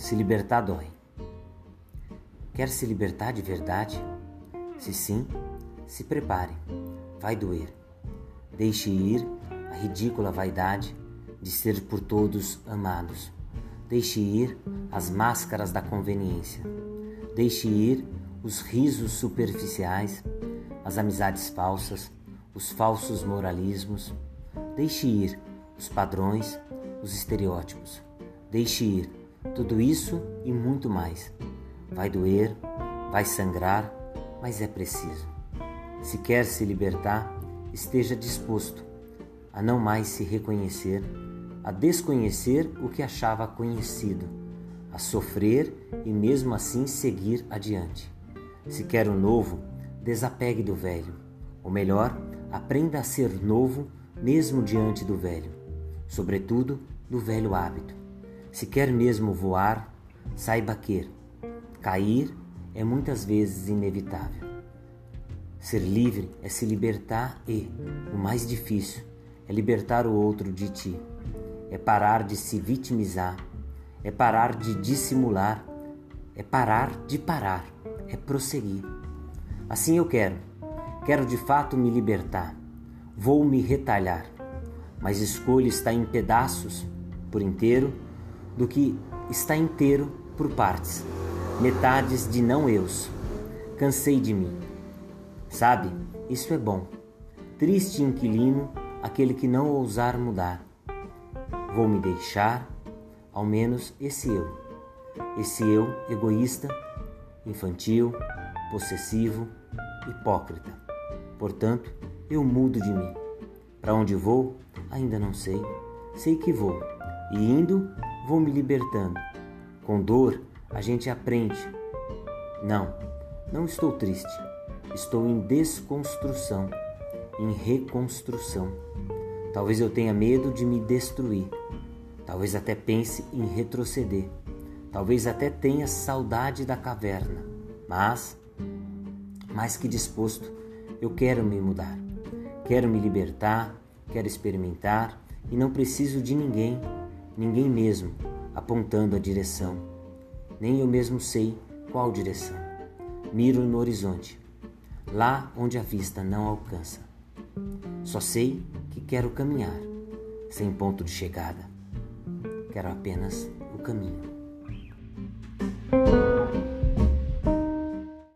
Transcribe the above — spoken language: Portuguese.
Se libertar dói. Quer se libertar de verdade? Se sim, se prepare. Vai doer. Deixe ir a ridícula vaidade de ser por todos amados. Deixe ir as máscaras da conveniência. Deixe ir os risos superficiais, as amizades falsas, os falsos moralismos. Deixe ir os padrões, os estereótipos. Deixe ir tudo isso e muito mais. Vai doer, vai sangrar, mas é preciso. Se quer se libertar, esteja disposto a não mais se reconhecer, a desconhecer o que achava conhecido, a sofrer e mesmo assim seguir adiante. Se quer o novo, desapegue do velho. Ou melhor, aprenda a ser novo mesmo diante do velho, sobretudo do velho hábito. Se quer mesmo voar, saiba que cair é muitas vezes inevitável. Ser livre é se libertar e, o mais difícil, é libertar o outro de ti. É parar de se vitimizar, é parar de dissimular, é parar de parar, é prosseguir. Assim eu quero. Quero de fato me libertar. Vou me retalhar, mas escolho estar em pedaços por inteiro do que está inteiro por partes, metades de não eus. Cansei de mim. Sabe, isso é bom. Triste inquilino aquele que não ousar mudar. Vou me deixar, ao menos esse eu. Esse eu egoísta, infantil, possessivo, hipócrita. Portanto, eu mudo de mim. Para onde vou, ainda não sei. Sei que vou. E indo, vou me libertando. Com dor, a gente aprende. Não, não estou triste. Estou em desconstrução, em reconstrução. Talvez eu tenha medo de me destruir. Talvez até pense em retroceder. Talvez até tenha saudade da caverna. Mas, mais que disposto, eu quero me mudar. Quero me libertar, quero experimentar e não preciso de ninguém ninguém mesmo apontando a direção. Nem eu mesmo sei qual direção. Miro no horizonte, lá onde a vista não alcança. Só sei que quero caminhar, sem ponto de chegada. Quero apenas o caminho.